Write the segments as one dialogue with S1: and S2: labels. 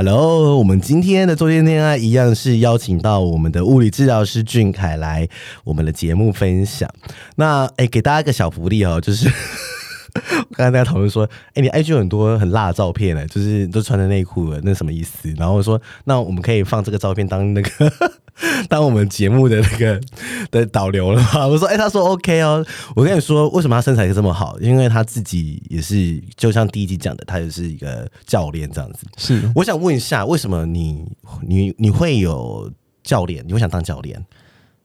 S1: Hello，我们今天的周天恋爱一样是邀请到我们的物理治疗师俊凯来我们的节目分享。那哎，给大家一个小福利哦，就是刚才大家讨论说，哎，你 IG 有很多很辣的照片呢，就是都穿着内裤了，那什么意思？然后我说，那我们可以放这个照片当那个。当我们节目的那个的导流了嘛？我说，哎、欸，他说 OK 哦。我跟你说，为什么他身材这么好？因为他自己也是，就像第一集讲的，他也是一个教练这样子。
S2: 是，
S1: 我想问一下，为什么你你你会有教练？你会想当教练？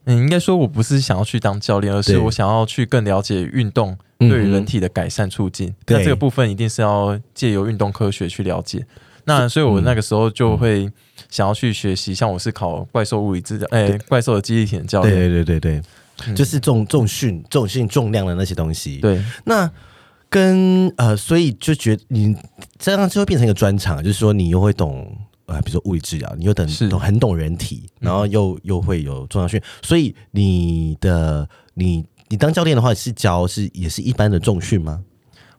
S3: 嗯，应该说我不是想要去当教练，而是我想要去更了解运动对于人体的改善促进。嗯、那这个部分一定是要借由运动科学去了解。那所以，我那个时候就会想要去学习，像我是考怪兽物理治疗，哎、欸，怪兽的记忆体的教练，
S1: 对对对对对，就是重重训、重训、重量的那些东西。
S3: 对，
S1: 那跟呃，所以就觉得你这样就会变成一个专长，就是说你又会懂呃，比如说物理治疗，你又懂懂很懂人体，然后又又会有重要训，所以你的你你当教练的话是教是也是一般的重训吗？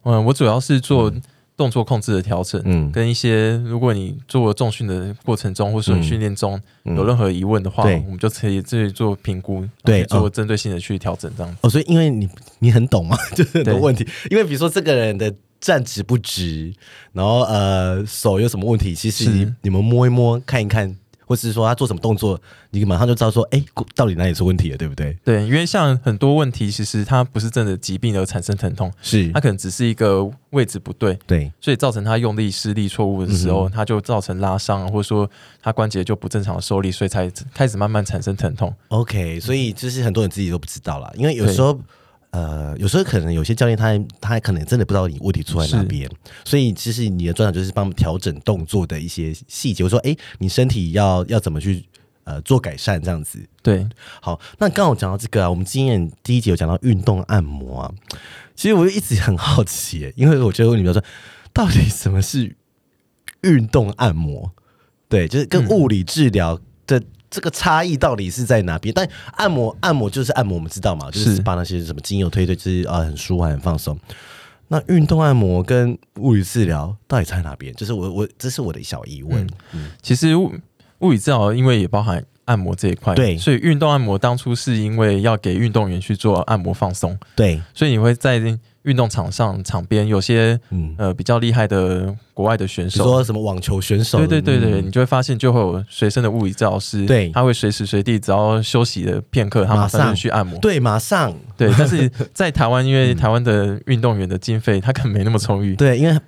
S3: 嗯，我主要是做。动作控制的调整，嗯，跟一些如果你做重训的过程中，或是训练中有任何疑问的话，我们就可以自己做评估，对，做针对性的去调整这样子。
S1: 哦，所以因为你你很懂嘛，就是很多问题。因为比如说这个人的站直不直，然后呃手有什么问题，其实你，你们摸一摸看一看。或是说他做什么动作，你马上就知道说，哎、欸，到底哪里出问题了，对不对？
S3: 对，因为像很多问题，其实它不是真的疾病而产生疼痛，
S1: 是
S3: 它可能只是一个位置不对，对，所以造成他用力施力错误的时候，它、嗯、就造成拉伤，或者说他关节就不正常的受力，所以才开始慢慢产生疼痛。
S1: OK，所以就是很多人自己都不知道啦，因为有时候。呃，有时候可能有些教练他他可能真的不知道你问题出在哪边，所以其实你的专长就是帮调整动作的一些细节。我说，哎，你身体要要怎么去呃做改善这样子？
S3: 对，
S1: 好，那刚好讲到这个啊，我们今天第一集有讲到运动按摩啊，其实我就一直很好奇，因为我觉得问你比如说，到底什么是运动按摩？对，就是跟物理治疗的。嗯这个差异到底是在哪边？但按摩按摩就是按摩，我们知道嘛，就是把那些什么精油推推，就是啊很舒缓很放松。那运动按摩跟物理治疗到底差在哪边？就是我我这是我的小疑问。嗯
S3: 嗯、其实物物理治疗因为也包含按摩这一块，
S1: 对，
S3: 所以运动按摩当初是因为要给运动员去做按摩放松，对，所以你会在。运动场上场边有些嗯。呃比较厉害的国外的选手，
S1: 说什么网球选手，
S3: 对对对对，你就会发现就会有随身的物理治疗师，对，他会随时随地只要休息的片刻，他马上。去按摩，
S1: 对，马上。
S3: 对。但是 在台湾，因为台湾的运动员的经费他可能没那么充裕，
S1: 对，因为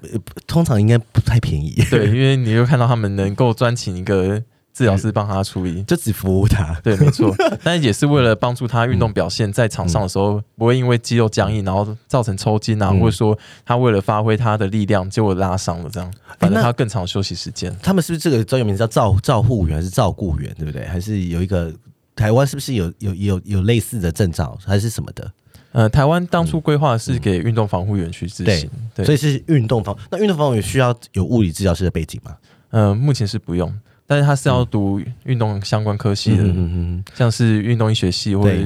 S1: 通常应该不太便宜，
S3: 对，因为你会看到他们能够专请一个。治疗师帮他处理，
S1: 就只服务他。
S3: 对，没错。但也是为了帮助他运动表现，在场上的时候不会因为肌肉僵硬，然后造成抽筋啊，或者说他为了发挥他的力量，结果拉伤了这样，反正他更长休息时间。
S1: 他们是不是这个专业名字叫照照护员还是照顾员，对不对？还是有一个台湾是不是有有有有类似的证照还是什么的？
S3: 呃，台湾当初规划是给运动防护员去执行，对，
S1: 所以是运动防。那运动防护员需要有物理治疗师的背景吗？
S3: 呃，目前是不用。但是他是要读运动相关科系的，嗯嗯嗯，像是运动医学系或者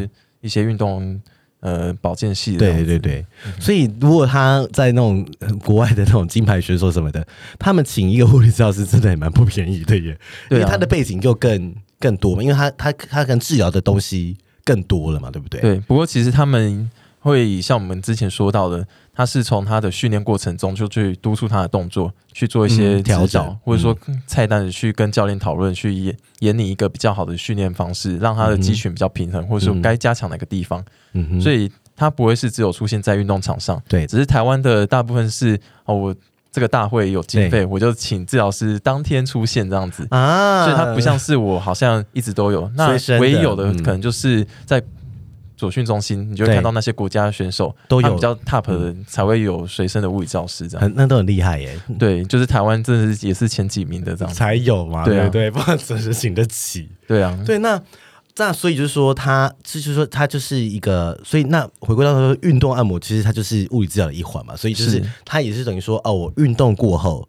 S3: 一些运动呃保健系的。
S1: 对对对，所以如果他在那种国外的那种金牌选手什么的，他们请一个物理治疗师真的也蛮不便宜的耶，因为他的背景就更更多嘛，因为他他他可能治疗的东西更多了嘛，对不对？
S3: 对，不过其实他们。会像我们之前说到的，他是从他的训练过程中就去督促他的动作，去做一些调整，嗯、或者说菜单的去跟教练讨论，去演演你一个比较好的训练方式，让他的肌群比较平衡，嗯、或者说该加强哪个地方。嗯，所以他不会是只有出现在运动场上，对，只是台湾的大部分是哦，我这个大会有经费，我就请治疗师当天出现这样子。啊，所以他不像是我好像一直都有，那唯一有的可能就是在。左训中心，你就会看到那些国家选手都有。比较 top 的人，才会有随身的物理教师这样，
S1: 很那都很厉害耶。
S3: 对，就是台湾真的是也是前几名的这样
S1: 才有嘛，对对对，不然怎么行得起？
S3: 对啊，
S1: 对那那所以就是说，它就是说，他就是一个，所以那回归到说，运动按摩其实它就是物理治疗的一环嘛，所以就是它也是等于说，哦，我运动过后，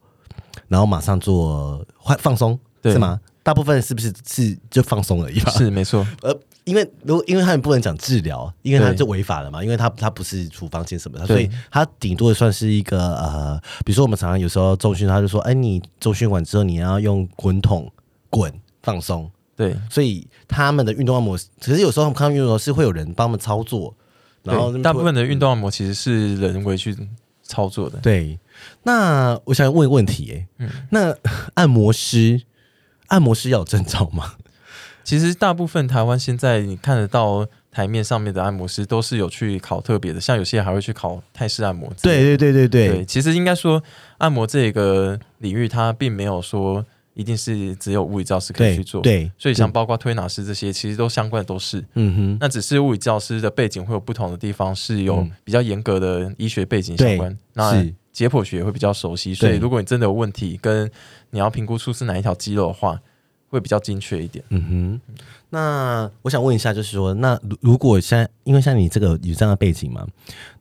S1: 然后马上做放放松，是吗？大部分是不是是就放松而已吧？
S3: 是没错。
S1: 呃，因为如果因为他们不能讲治疗，因为他就违法了嘛，因为他他不是处方签什么的，所以他顶多算是一个呃，比如说我们常常有时候重训，他就说，哎，你重训完之后你要用滚筒滚放松。
S3: 对，
S1: 所以他们的运动按摩，可是有时候他们看到运动是会有人帮他们操作，然后
S3: 大部分的运动按摩其实是人为去操作的。
S1: 对，那我想问一个问题，哎，嗯，那按摩师，按摩师要有证照吗？
S3: 其实大部分台湾现在你看得到台面上面的按摩师都是有去考特别的，像有些还会去考泰式按摩。
S1: 对对对对对，
S3: 对，其实应该说按摩这个领域，它并没有说。一定是只有物理教师可以去做，
S1: 对，对，
S3: 所以像包括推拿师这些，其实都相关的都是，嗯哼。那只是物理教师的背景会有不同的地方，是有比较严格的医学背景相关。那解剖学也会比较熟悉，所以如果你真的有问题，跟你要评估出是哪一条肌肉的话，会比较精确一点。
S1: 嗯哼。那我想问一下，就是说，那如果像因为像你这个有这样的背景嘛，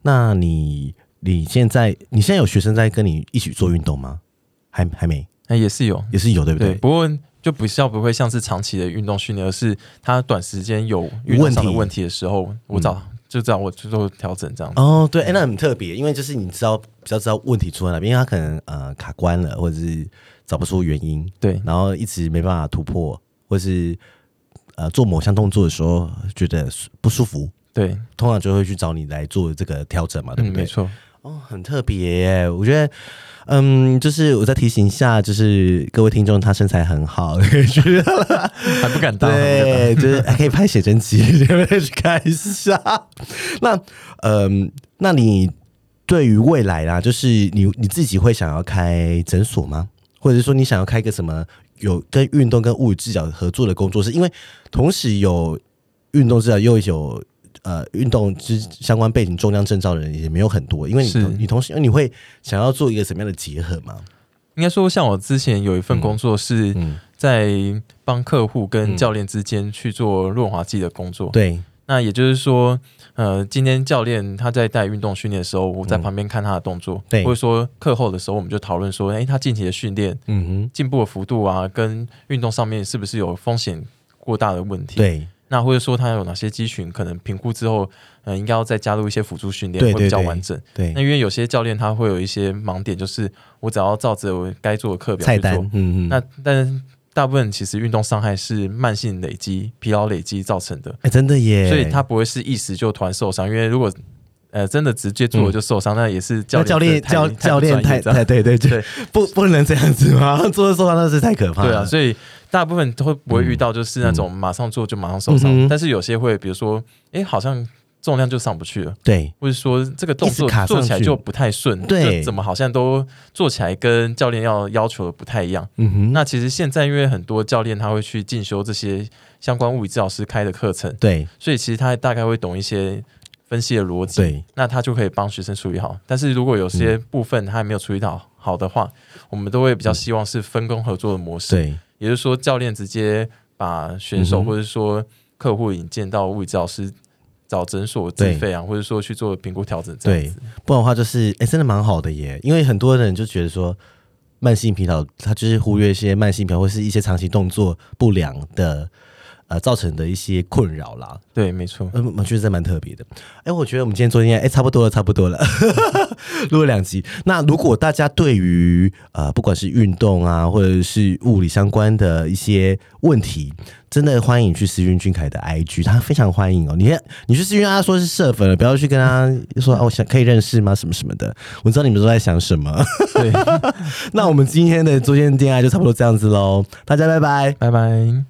S1: 那你你现在你现在有学生在跟你一起做运动吗？还还没。
S3: 那也是有，
S1: 也是有，对不对？
S3: 对，不过就不是要不会像是长期的运动训练，而是他短时间有运动上的问题的时候，我找、嗯、就这样，我就做调整这样。
S1: 哦，对，哎，那很特别，因为就是你知道比较知道问题出在哪边，因为他可能呃卡关了，或者是找不出原因，
S3: 对，
S1: 然后一直没办法突破，或是呃做某项动作的时候觉得不舒服，
S3: 对，
S1: 通常就会去找你来做这个调整嘛，对不对？
S3: 嗯、没错。
S1: 哦，很特别耶，我觉得。嗯，就是我再提醒一下，就是各位听众，他身材很好，
S3: 还不敢当，
S1: 对，就是还可以拍写真集，你 们去看一下。那，嗯，那你对于未来啦，就是你你自己会想要开诊所吗？或者是说你想要开一个什么有跟运动跟物理治疗合作的工作室？因为同时有运动治疗又有。呃，运动之相关背景、重量证照的人也没有很多，因为你是你同时，你会想要做一个什么样的结合吗？
S3: 应该说，像我之前有一份工作是在帮客户跟教练之间去做润滑剂的工作。
S1: 对，
S3: 那也就是说，呃，今天教练他在带运动训练的时候，我在旁边看他的动作，对，或者说课后的时候，我们就讨论说，哎，他近期的训练，嗯哼，进步的幅度啊，跟运动上面是不是有风险过大的问题？
S1: 对。
S3: 那或者说他有哪些肌群可能评估之后，呃，应该要再加入一些辅助训练，会比较完整。
S1: 对，
S3: 那因为有些教练他会有一些盲点，就是我只要照着我该做的课表去做。嗯嗯。那但是大部分其实运动伤害是慢性累积、疲劳累积造成的。
S1: 哎，真的耶！
S3: 所以他不会是一时就突然受伤，因为如果呃真的直接做就受伤，嗯、那也是教练教练教
S1: 教练太太对对对，不不能这样子吗？做了受伤那是太可怕了。
S3: 对啊，所以。大部分都会不会遇到，就是那种马上做就马上受伤，但是有些会，比如说，哎，好像重量就上不去了，
S1: 对，
S3: 或者说这个动作做起来就不太顺，对，怎么好像都做起来跟教练要要求的不太一样。嗯哼，那其实现在因为很多教练他会去进修这些相关物理治疗师开的课程，
S1: 对，
S3: 所以其实他大概会懂一些分析的逻辑，
S1: 对，
S3: 那他就可以帮学生处理好。但是如果有些部分他还没有处理到好的话，嗯、我们都会比较希望是分工合作的模式，对。也就是说，教练直接把选手或者说客户引荐到物理治疗师找诊所自费啊，或者说去做评估调整这样子。
S1: 对，不然的话就是，哎、欸，真的蛮好的耶。因为很多人就觉得说，慢性疲劳，他就是忽略一些慢性疲劳或是一些长期动作不良的。呃，造成的一些困扰啦，
S3: 对，没错，
S1: 嗯，我觉得这蛮特别的。哎，我觉得我们今天做今天，哎，差不多了，差不多了，录了两集。那如果大家对于呃，不管是运动啊，或者是物理相关的一些问题，真的欢迎去私讯俊凯的 IG，他非常欢迎哦。你看，你去私讯他说是社粉了，不要去跟他说哦，我想可以认识吗？什么什么的，我知道你们都在想什么。对，那我们今天的周间恋爱就差不多这样子喽，大家拜拜，
S3: 拜拜。